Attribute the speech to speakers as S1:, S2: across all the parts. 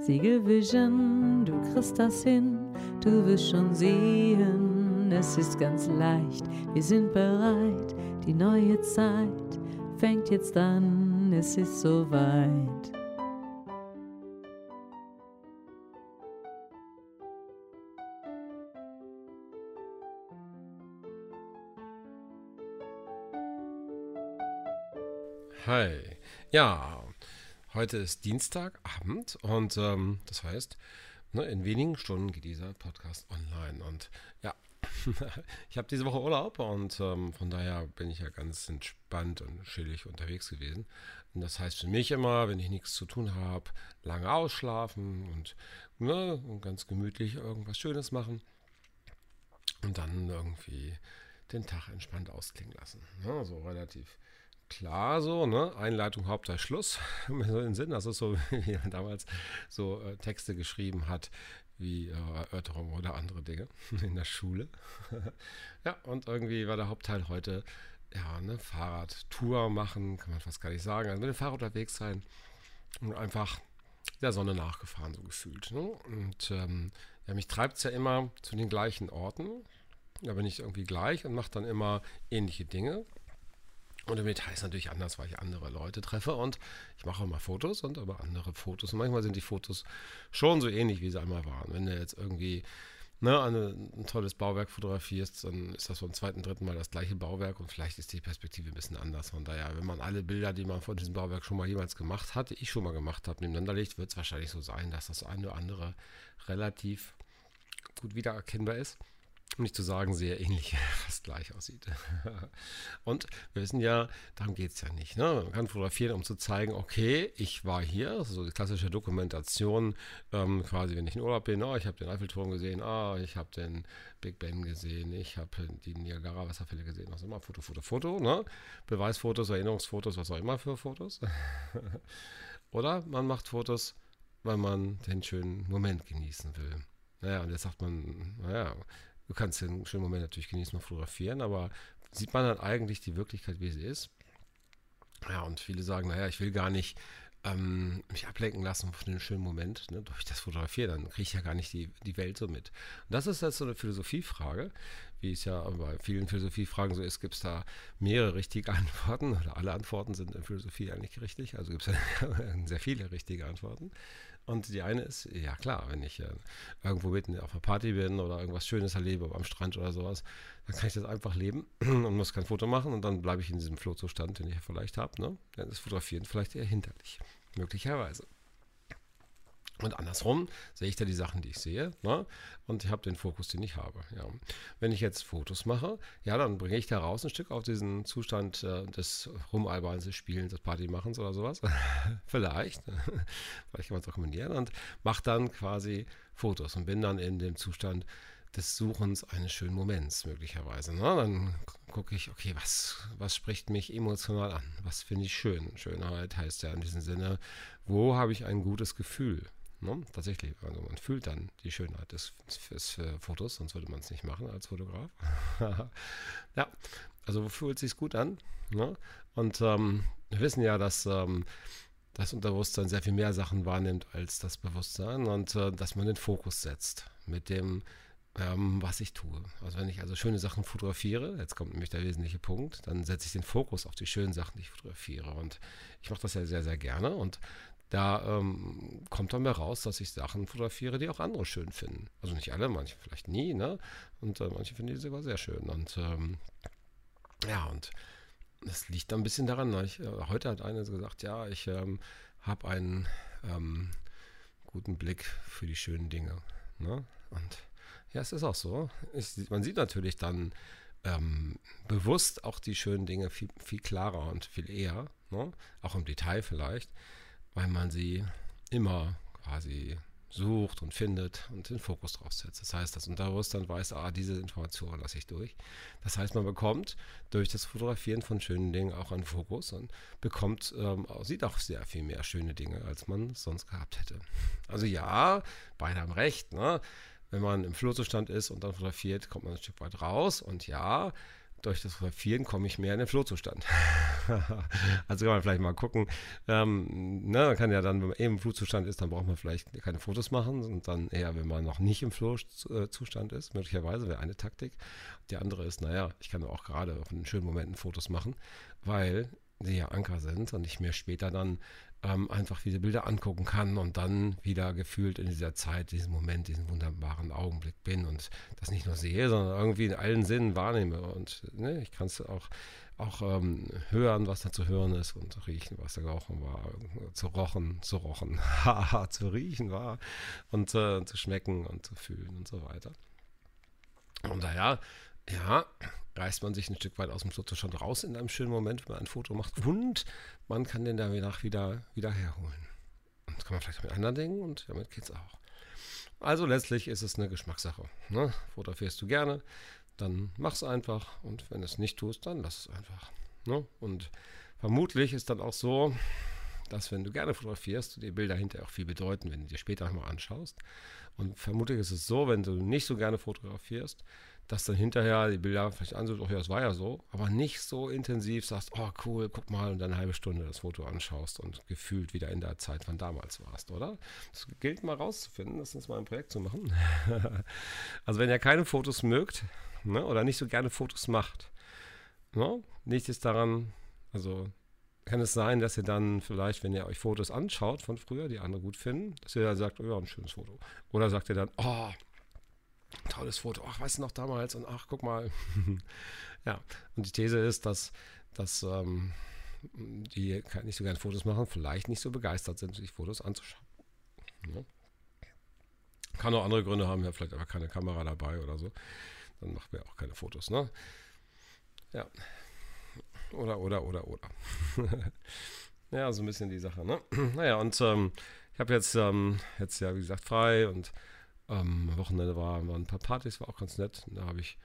S1: Siegel Vision, du kriegst das hin, du wirst schon sehen, es ist ganz leicht, wir sind bereit, die neue Zeit fängt jetzt an, es ist soweit.
S2: Hi. Ja, heute ist Dienstagabend und ähm, das heißt, ne, in wenigen Stunden geht dieser Podcast online. Und ja, ich habe diese Woche Urlaub und ähm, von daher bin ich ja ganz entspannt und chillig unterwegs gewesen. Und das heißt für mich immer, wenn ich nichts zu tun habe, lange ausschlafen und, ne, und ganz gemütlich irgendwas Schönes machen und dann irgendwie den Tag entspannt ausklingen lassen. Ne, so relativ klar so, ne? Einleitung, Hauptteil, Schluss. den Sinn. Das ist so, wie man damals so äh, Texte geschrieben hat, wie äh, Erörterung oder andere Dinge in der Schule. ja, und irgendwie war der Hauptteil heute, ja, eine Fahrradtour machen, kann man fast gar nicht sagen. Also mit dem Fahrrad unterwegs sein und einfach der Sonne nachgefahren, so gefühlt. Ne? Und ähm, ja, mich treibt es ja immer zu den gleichen Orten. Da bin ich irgendwie gleich und mache dann immer ähnliche Dinge. Und Detail ist natürlich anders, weil ich andere Leute treffe und ich mache immer Fotos und aber andere Fotos. Und manchmal sind die Fotos schon so ähnlich, wie sie einmal waren. Wenn du jetzt irgendwie ne, eine, ein tolles Bauwerk fotografierst, dann ist das vom zweiten, dritten Mal das gleiche Bauwerk und vielleicht ist die Perspektive ein bisschen anders. Von daher, wenn man alle Bilder, die man von diesem Bauwerk schon mal jemals gemacht hat, ich schon mal gemacht habe, nebeneinander legt, wird es wahrscheinlich so sein, dass das eine oder andere relativ gut wiedererkennbar ist um nicht zu sagen, sehr ähnlich, fast gleich aussieht. Und wir wissen ja, darum geht es ja nicht. Ne? Man kann fotografieren, um zu zeigen, okay, ich war hier, so die klassische Dokumentation, ähm, quasi, wenn ich in Urlaub bin, oh, ich habe den Eiffelturm gesehen, ah, ich habe den Big Ben gesehen, ich habe die Niagara-Wasserfälle gesehen, was immer, Foto, Foto, Foto, ne? Beweisfotos, Erinnerungsfotos, was auch immer für Fotos. Oder man macht Fotos, weil man den schönen Moment genießen will. Naja, und jetzt sagt man, naja, Du kannst den schönen Moment natürlich genießen und fotografieren, aber sieht man dann eigentlich die Wirklichkeit, wie sie ist? Ja, und viele sagen, naja, ich will gar nicht ähm, mich ablenken lassen von dem schönen Moment, ne, durch das Fotografieren, dann kriege ich ja gar nicht die, die Welt so mit. Und das ist jetzt so eine Philosophiefrage, wie es ja bei vielen Philosophiefragen so ist, gibt es da mehrere richtige Antworten oder alle Antworten sind in Philosophie eigentlich richtig, also gibt es sehr viele richtige Antworten. Und die eine ist, ja klar, wenn ich äh, irgendwo mitten auf einer Party bin oder irgendwas Schönes erlebe, am Strand oder sowas, dann kann ich das einfach leben und muss kein Foto machen und dann bleibe ich in diesem Flohzustand, den ich vielleicht habe. Ne? Dann ist Fotografieren vielleicht eher hinderlich, möglicherweise. Und andersrum sehe ich da die Sachen, die ich sehe, ne? und ich habe den Fokus, den ich habe. Ja. Wenn ich jetzt Fotos mache, ja, dann bringe ich da raus ein Stück auf diesen Zustand äh, des Rumalberns, des Spielens, des Partymachens oder sowas. Vielleicht. Vielleicht kann man es auch kombinieren und mache dann quasi Fotos und bin dann in dem Zustand des Suchens eines schönen Moments möglicherweise. Ne? Dann gucke ich, okay, was, was spricht mich emotional an? Was finde ich schön? Schönheit heißt ja in diesem Sinne, wo habe ich ein gutes Gefühl? Ne? Tatsächlich, also man fühlt dann die Schönheit des, des Fotos, sonst würde man es nicht machen als Fotograf. ja, also fühlt sich gut an? Ne? Und ähm, wir wissen ja, dass ähm, das Unterbewusstsein sehr viel mehr Sachen wahrnimmt als das Bewusstsein und äh, dass man den Fokus setzt mit dem, ähm, was ich tue. Also wenn ich also schöne Sachen fotografiere, jetzt kommt nämlich der wesentliche Punkt, dann setze ich den Fokus auf die schönen Sachen, die ich fotografiere. Und ich mache das ja sehr, sehr gerne und da ähm, kommt dann mehr raus, dass ich Sachen fotografiere, die auch andere schön finden. Also nicht alle, manche vielleicht nie, ne? Und äh, manche finden die sogar sehr schön. Und ähm, ja, und das liegt dann ein bisschen daran. Ne? Ich, äh, heute hat einer gesagt, ja, ich ähm, habe einen ähm, guten Blick für die schönen Dinge. Ne? Und ja, es ist auch so. Ich, man sieht natürlich dann ähm, bewusst auch die schönen Dinge viel, viel klarer und viel eher. Ne? Auch im Detail vielleicht weil man sie immer quasi sucht und findet und den Fokus drauf setzt. Das heißt, das Unterbewusstsein weiß, ah, diese Information lasse ich durch. Das heißt, man bekommt durch das Fotografieren von schönen Dingen auch einen Fokus und bekommt, ähm, sieht auch sehr viel mehr schöne Dinge, als man sonst gehabt hätte. Also ja, beide haben recht. Ne? Wenn man im Flohzustand ist und dann fotografiert, kommt man ein Stück weit raus und ja, durch das Fotografieren komme ich mehr in den Flohzustand. also kann man vielleicht mal gucken. Ähm, ne, man kann ja dann, wenn man eben im Flohzustand ist, dann braucht man vielleicht keine Fotos machen und dann eher, wenn man noch nicht im Flohzustand ist, möglicherweise wäre eine Taktik. Die andere ist, naja, ich kann auch gerade in schönen Momenten Fotos machen, weil die ja Anker sind und ich mir später dann ähm, einfach diese Bilder angucken kann und dann wieder gefühlt in dieser Zeit, diesen Moment, diesen wunderbaren Augenblick bin und das nicht nur sehe, sondern irgendwie in allen Sinnen wahrnehme. Und ne, ich kann es auch, auch ähm, hören, was da zu hören ist und riechen, was da gerochen war, zu rochen, zu rochen, zu riechen war und äh, zu schmecken und zu fühlen und so weiter. Und daher, ja, reißt man sich ein Stück weit aus dem Fotostand raus in einem schönen Moment, wenn man ein Foto macht. Und man kann den danach wieder, wieder herholen. Und das kann man vielleicht mit anderen Dingen und damit geht es auch. Also letztlich ist es eine Geschmackssache. Ne? Fotografierst du gerne, dann mach es einfach. Und wenn es nicht tust, dann lass es einfach. Ne? Und vermutlich ist dann auch so, dass wenn du gerne fotografierst, die Bilder hinterher auch viel bedeuten, wenn du dir später nochmal anschaust. Und vermutlich ist es so, wenn du nicht so gerne fotografierst, dass dann hinterher die Bilder vielleicht ansieht, ach ja, es war ja so, aber nicht so intensiv sagst, oh cool, guck mal und dann eine halbe Stunde das Foto anschaust und gefühlt wieder in der Zeit von damals warst, oder? Das gilt mal rauszufinden, das ist mal ein Projekt zu machen. also wenn ihr keine Fotos mögt ne, oder nicht so gerne Fotos macht, ne, nichts ist daran, also kann es sein, dass ihr dann vielleicht, wenn ihr euch Fotos anschaut von früher, die andere gut finden, dass ihr dann sagt, oh ja, ein schönes Foto. Oder sagt ihr dann, oh, tolles Foto, ach, weißt du noch damals und ach, guck mal. ja, und die These ist, dass, dass ähm, die nicht so gerne Fotos machen, vielleicht nicht so begeistert sind, sich Fotos anzuschauen. Ja. Kann auch andere Gründe haben, ja, vielleicht einfach keine Kamera dabei oder so. Dann machen wir auch keine Fotos, ne? Ja. Oder, oder, oder, oder. ja, so ein bisschen die Sache, ne? naja, und ähm, ich habe jetzt, ähm, jetzt ja, wie gesagt, frei und am Wochenende war, waren ein paar Partys, war auch ganz nett. Da habe ich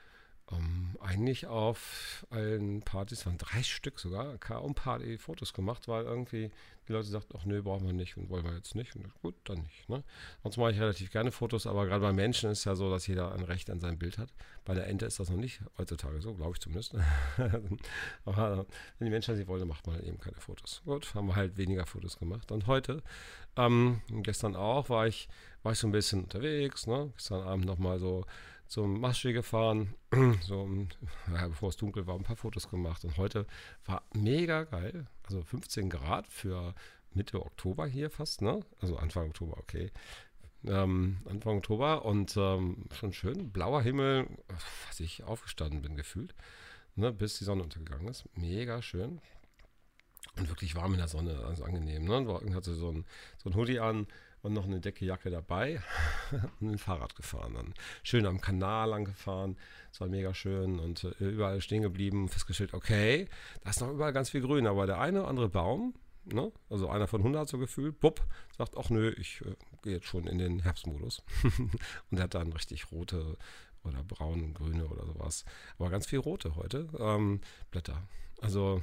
S2: ähm, eigentlich auf allen Partys, waren drei Stück sogar, K.O.-Party Fotos gemacht, weil irgendwie die Leute sagten, ach nee, brauchen wir nicht und wollen wir jetzt nicht. Und gut, dann nicht. Ne? Sonst mache ich relativ gerne Fotos, aber gerade bei Menschen ist ja so, dass jeder ein Recht an sein Bild hat. Bei der Ente ist das noch nicht heutzutage so, glaube ich zumindest. aber wenn die Menschen sie wollen, macht man eben keine Fotos. Gut, haben wir halt weniger Fotos gemacht. Und heute, ähm, gestern auch, war ich, war ich so ein bisschen unterwegs. Ne? Gestern Abend nochmal so zum Maschsee gefahren, so ja, bevor es dunkel war, ein paar Fotos gemacht. Und heute war mega geil. Also 15 Grad für Mitte Oktober hier fast, ne? Also Anfang Oktober, okay. Ähm, Anfang Oktober und ähm, schon schön. Blauer Himmel, was ich aufgestanden bin, gefühlt. Ne, bis die Sonne untergegangen ist. Mega schön. Und wirklich warm in der Sonne, also angenehm. Ne? Hatte so ein, so ein Hoodie an, und noch eine Decke Jacke dabei und ein Fahrrad gefahren. Dann schön am Kanal lang gefahren. Es war mega schön und äh, überall stehen geblieben, festgestellt, okay, da ist noch überall ganz viel Grün, aber der eine oder andere Baum, ne, also einer von 100 so gefühlt, bupp, sagt, ach nö, ich äh, gehe jetzt schon in den Herbstmodus. und er hat dann richtig rote oder braun, grüne oder sowas. Aber ganz viel rote heute, ähm, Blätter. Also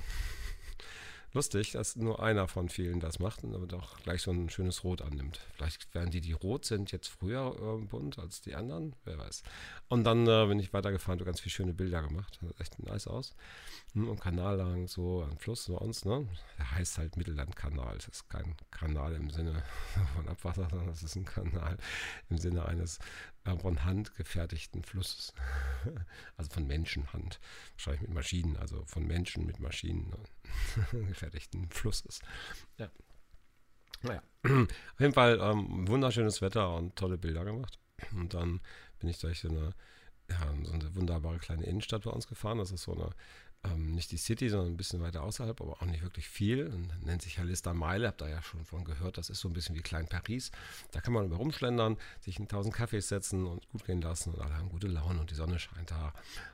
S2: lustig, dass nur einer von vielen das macht und damit auch gleich so ein schönes Rot annimmt. Vielleicht werden die, die rot sind, jetzt früher äh, bunt als die anderen, wer weiß. Und dann äh, bin ich weitergefahren, du ganz viele schöne Bilder gemacht, Sah echt nice aus. Hm, und Kanal lang, so ein Fluss bei uns, ne? Der heißt halt Mittellandkanal. Es ist kein Kanal im Sinne von Abwasser, sondern es ist ein Kanal im Sinne eines von Hand gefertigten Flusses. Also von Menschenhand. Wahrscheinlich mit Maschinen, also von Menschen mit Maschinen ne? gefertigten Flusses. Ja. Naja, auf jeden Fall ähm, wunderschönes Wetter und tolle Bilder gemacht. Und dann bin ich durch so eine, ja, so eine wunderbare kleine Innenstadt bei uns gefahren. Das ist so eine ähm, nicht die City, sondern ein bisschen weiter außerhalb, aber auch nicht wirklich viel. Und nennt sich Halista Meile, habt ihr ja schon von gehört. Das ist so ein bisschen wie Klein Paris. Da kann man über rumschlendern, sich in tausend Kaffees setzen und gut gehen lassen und alle haben gute Laune und die Sonne scheint da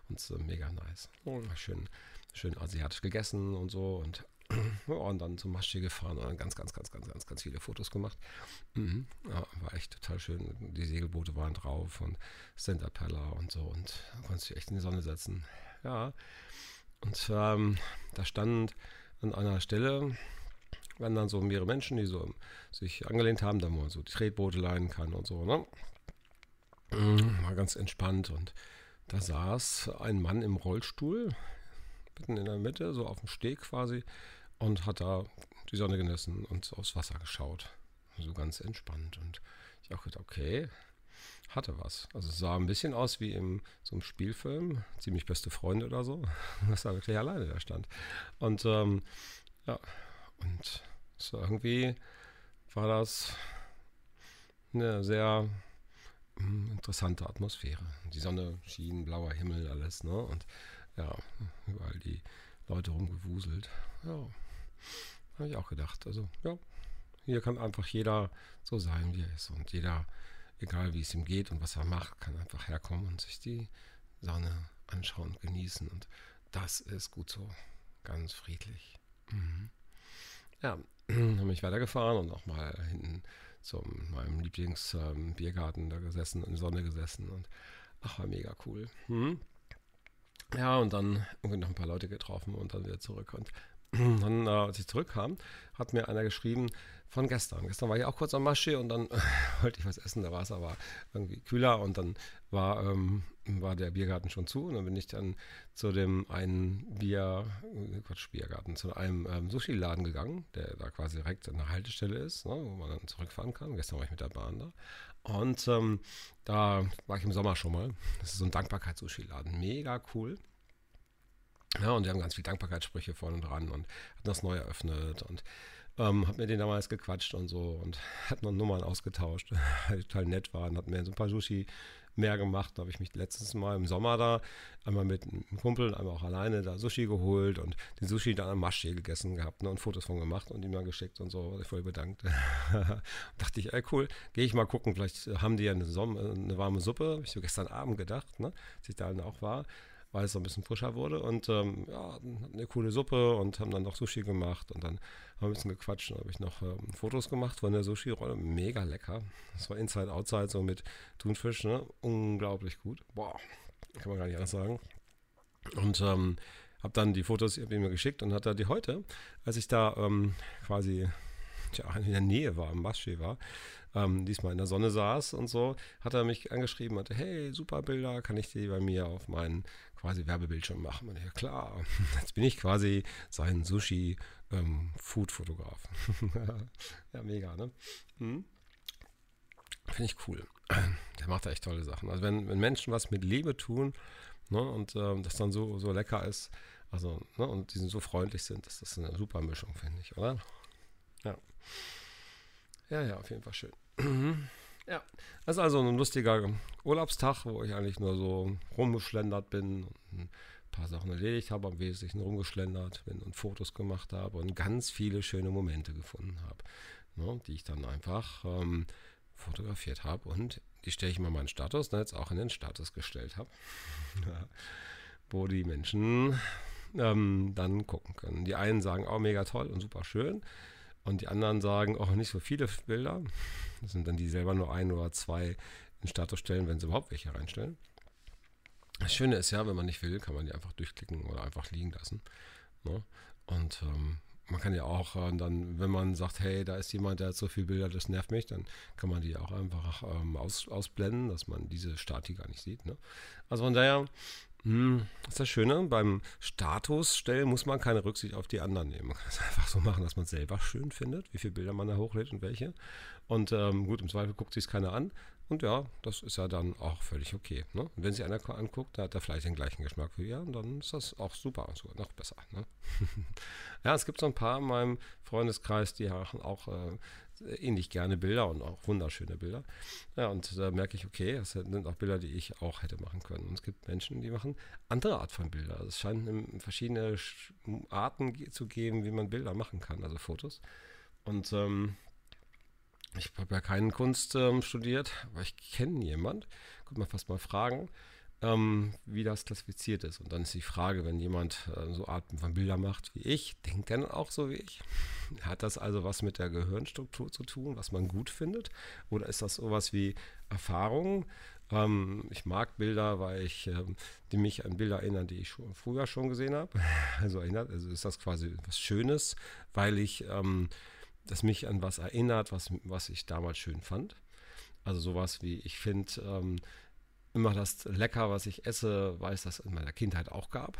S2: und es ist mega nice. Oh, schön, schön asiatisch gegessen und so und und dann zum Maschsee gefahren und dann ganz, ganz, ganz, ganz, ganz, ganz viele Fotos gemacht. Mhm. Ja, war echt total schön. Die Segelboote waren drauf und Center Pella und so und konntest dich echt in die Sonne setzen. Ja, und ähm, da stand an einer Stelle, waren dann so mehrere Menschen, die so sich angelehnt haben, da man so die Tretboote leihen kann und so, ne? Mm, war ganz entspannt und da saß ein Mann im Rollstuhl, mitten in der Mitte, so auf dem Steg quasi, und hat da die Sonne genossen und aufs Wasser geschaut. So ganz entspannt. Und ich auch gedacht, okay, hatte was. Also es sah ein bisschen aus wie in so einem Spielfilm, ziemlich beste Freunde oder so, dass er wirklich alleine da stand. Und ähm, ja, und so irgendwie war das eine sehr hm, interessante Atmosphäre. Die Sonne schien, blauer Himmel, alles, ne? Und ja, überall die Leute rumgewuselt. Ja, habe ich auch gedacht. Also, ja, hier kann einfach jeder so sein, wie er ist. Und jeder, egal wie es ihm geht und was er macht, kann einfach herkommen und sich die Sonne anschauen und genießen. Und das ist gut so. Ganz friedlich. Mhm. Ja, habe mich weitergefahren und auch mal hinten zu meinem Lieblingsbiergarten ähm, da gesessen, in der Sonne gesessen und ach, war mega cool. Hm. Ja, und dann irgendwie noch ein paar Leute getroffen und dann wieder zurück. Und dann, äh, als ich zurückkam, hat mir einer geschrieben von gestern. Gestern war ich auch kurz am Masche und dann wollte ich was essen, da war es aber irgendwie kühler und dann war, ähm, war der Biergarten schon zu und dann bin ich dann zu dem einen Bier, Quatsch, Biergarten, zu einem ähm, Sushi-Laden gegangen, der da quasi direkt an der Haltestelle ist, ne, wo man dann zurückfahren kann. Gestern war ich mit der Bahn da. Und ähm, da war ich im Sommer schon mal. Das ist so ein Dankbarkeits-Sushi-Laden. Mega cool. Ja, und die haben ganz viele Dankbarkeitssprüche vorne dran und hat das neu eröffnet und ähm, hab mir den damals gequatscht und so und hat noch Nummern ausgetauscht, weil total nett waren, hat mir so ein paar Sushi mehr gemacht. Da habe ich mich letztens mal im Sommer da einmal mit einem Kumpel, einmal auch alleine da Sushi geholt und den Sushi dann am Maschee gegessen gehabt ne, und Fotos von gemacht und ihm dann geschickt und so. Voll bedankt. dachte ich, ey cool, gehe ich mal gucken, vielleicht haben die ja eine, Som eine warme Suppe. Habe ich so gestern Abend gedacht, ne, als ich da auch war weil es so ein bisschen frischer wurde. Und ähm, ja, eine coole Suppe und haben dann noch Sushi gemacht und dann haben wir ein bisschen gequatscht und habe ich noch ähm, Fotos gemacht von der Sushi-Rolle. Mega lecker. Das war Inside Outside so mit Thunfisch, ne? Unglaublich gut. Boah, kann man gar nicht anders sagen. Und ähm, habe dann die Fotos ihm geschickt und hat er die heute, als ich da ähm, quasi tja, in der Nähe war, am Maschee war, ähm, diesmal in der Sonne saß und so, hat er mich angeschrieben, und meinte, hey, super Bilder, kann ich die bei mir auf meinen quasi Werbebildschirm machen? Und ja klar, jetzt bin ich quasi sein Sushi-Food-Fotograf. Ähm, ja, mega, ne? Hm? Finde ich cool. Der macht da echt tolle Sachen. Also wenn, wenn Menschen was mit Liebe tun ne, und ähm, das dann so, so lecker ist, also, ne, und die so freundlich sind, das ist eine super Mischung, finde ich, oder? Ja. Ja, ja, auf jeden Fall schön. Ja, das ist also ein lustiger Urlaubstag, wo ich eigentlich nur so rumgeschlendert bin und ein paar Sachen erledigt habe, am Wesentlichen rumgeschlendert bin und Fotos gemacht habe und ganz viele schöne Momente gefunden habe, ne, die ich dann einfach ähm, fotografiert habe und die stelle ich mal meinen Status, ne, jetzt auch in den Status gestellt habe, wo die Menschen ähm, dann gucken können. Die einen sagen, oh, mega toll und super schön. Und die anderen sagen, auch nicht so viele Bilder. Das sind dann die selber nur ein oder zwei in Status stellen, wenn sie überhaupt welche reinstellen. Das Schöne ist ja, wenn man nicht will, kann man die einfach durchklicken oder einfach liegen lassen. Ne? Und ähm, man kann ja auch äh, dann, wenn man sagt, hey, da ist jemand, der hat so viele Bilder, das nervt mich, dann kann man die auch einfach ähm, aus, ausblenden, dass man diese Stati gar nicht sieht. Ne? Also von daher hm, das ist das Schöne, beim Status stellen muss man keine Rücksicht auf die anderen nehmen. Man kann es einfach so machen, dass man selber schön findet, wie viele Bilder man da hochlädt und welche. Und ähm, gut, im Zweifel guckt sich keiner an. Und ja, das ist ja dann auch völlig okay. Ne? Und wenn sich einer anguckt, da hat er vielleicht den gleichen Geschmack wie ihr, dann ist das auch super, sogar noch besser. Ne? ja, es gibt so ein paar in meinem Freundeskreis, die machen auch äh, ähnlich gerne Bilder und auch wunderschöne Bilder. Ja, und da merke ich, okay, das sind auch Bilder, die ich auch hätte machen können. Und es gibt Menschen, die machen andere Art von Bilder. Es scheint verschiedene Arten zu geben, wie man Bilder machen kann, also Fotos. Und ähm, ich habe ja keinen Kunst ähm, studiert, aber ich kenne jemand, könnte man fast mal fragen, ähm, wie das klassifiziert ist. Und dann ist die Frage, wenn jemand äh, so Arten von Bildern macht wie ich, denkt er dann auch so wie ich? Hat das also was mit der Gehirnstruktur zu tun, was man gut findet? Oder ist das sowas wie Erfahrung? Ähm, ich mag Bilder, weil ich ähm, die mich an Bilder erinnern, die ich schon, früher schon gesehen habe. Also also ist das quasi was Schönes, weil ich ähm, das mich an was erinnert, was, was ich damals schön fand. Also sowas wie, ich finde, ähm, immer das Lecker, was ich esse, weil es das in meiner Kindheit auch gab.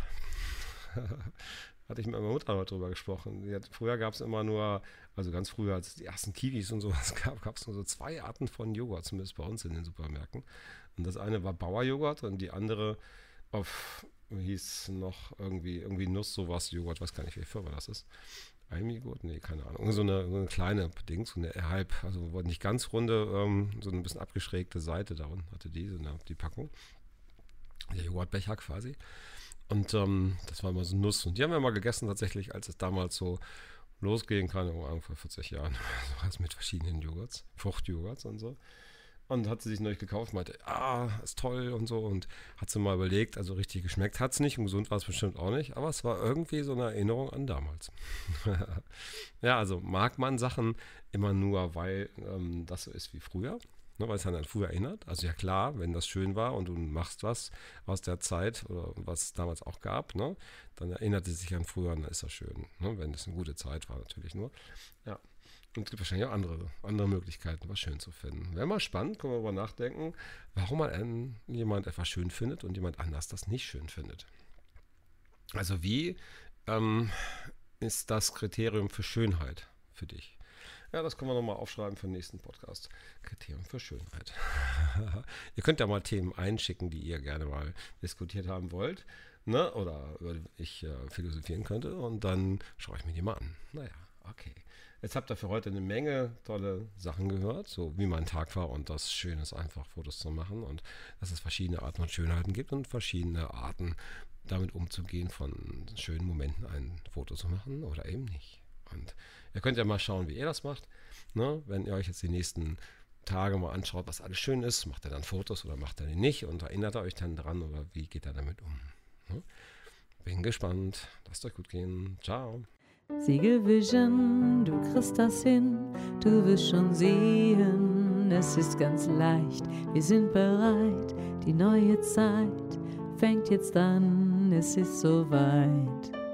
S2: Hatte ich mit meiner Mutter drüber gesprochen. Hat, früher gab es immer nur, also ganz früher, als es die ersten Kiwis und sowas gab, gab es nur so zwei Arten von Joghurt, zumindest bei uns in den Supermärkten. Und das eine war Bauerjoghurt und die andere auf, hieß noch irgendwie, irgendwie Nuss, sowas, Joghurt, weiß gar nicht, welche Firma das ist. Almigut? Nee, keine Ahnung. So eine, so eine kleine Ding, so eine halb, also nicht ganz runde, ähm, so ein bisschen abgeschrägte Seite da unten hatte die, so eine, die Packung. Der Joghurtbecher quasi. Und ähm, das war immer so Nuss. Und die haben wir mal gegessen tatsächlich, als es damals so losgehen kann, vor 40 Jahren. So mit verschiedenen Joghurts, Fruchtjoghurts und so. Und hat sie sich neu gekauft, meinte, ah, ist toll und so. Und hat sie mal überlegt, also richtig geschmeckt hat es nicht und gesund war es bestimmt auch nicht. Aber es war irgendwie so eine Erinnerung an damals. ja, also mag man Sachen immer nur, weil ähm, das so ist wie früher. Ne, weil es an früher erinnert. Also ja klar, wenn das schön war und du machst was aus der Zeit oder was es damals auch gab, ne, dann erinnert es sich an früher und dann ist das schön. Ne, wenn es eine gute Zeit war natürlich nur. Ja. Und es gibt wahrscheinlich auch andere, andere Möglichkeiten, was schön zu finden. Wäre mal spannend, können wir darüber nachdenken, warum man jemand etwas schön findet und jemand anders das nicht schön findet. Also wie ähm, ist das Kriterium für Schönheit für dich? Ja, das können wir nochmal aufschreiben für den nächsten Podcast. Kriterium für Schönheit. ihr könnt ja mal Themen einschicken, die ihr gerne mal diskutiert haben wollt. Ne? Oder über die ich äh, philosophieren könnte. Und dann schaue ich mir die mal an. Naja, okay. Jetzt habt ihr für heute eine Menge tolle Sachen gehört, so wie mein Tag war und das Schöne ist einfach, Fotos zu machen und dass es verschiedene Arten von Schönheiten gibt und verschiedene Arten, damit umzugehen, von schönen Momenten ein Foto zu machen oder eben nicht. Und ihr könnt ja mal schauen, wie ihr das macht. Ne? Wenn ihr euch jetzt die nächsten Tage mal anschaut, was alles schön ist, macht ihr dann Fotos oder macht ihr die nicht und erinnert ihr euch dann dran oder wie geht ihr damit um? Ne? Bin gespannt. Lasst euch gut gehen. Ciao.
S1: Siegel Vision, du kriegst das hin, du wirst schon sehen, es ist ganz leicht, wir sind bereit, die neue Zeit fängt jetzt an, es ist soweit.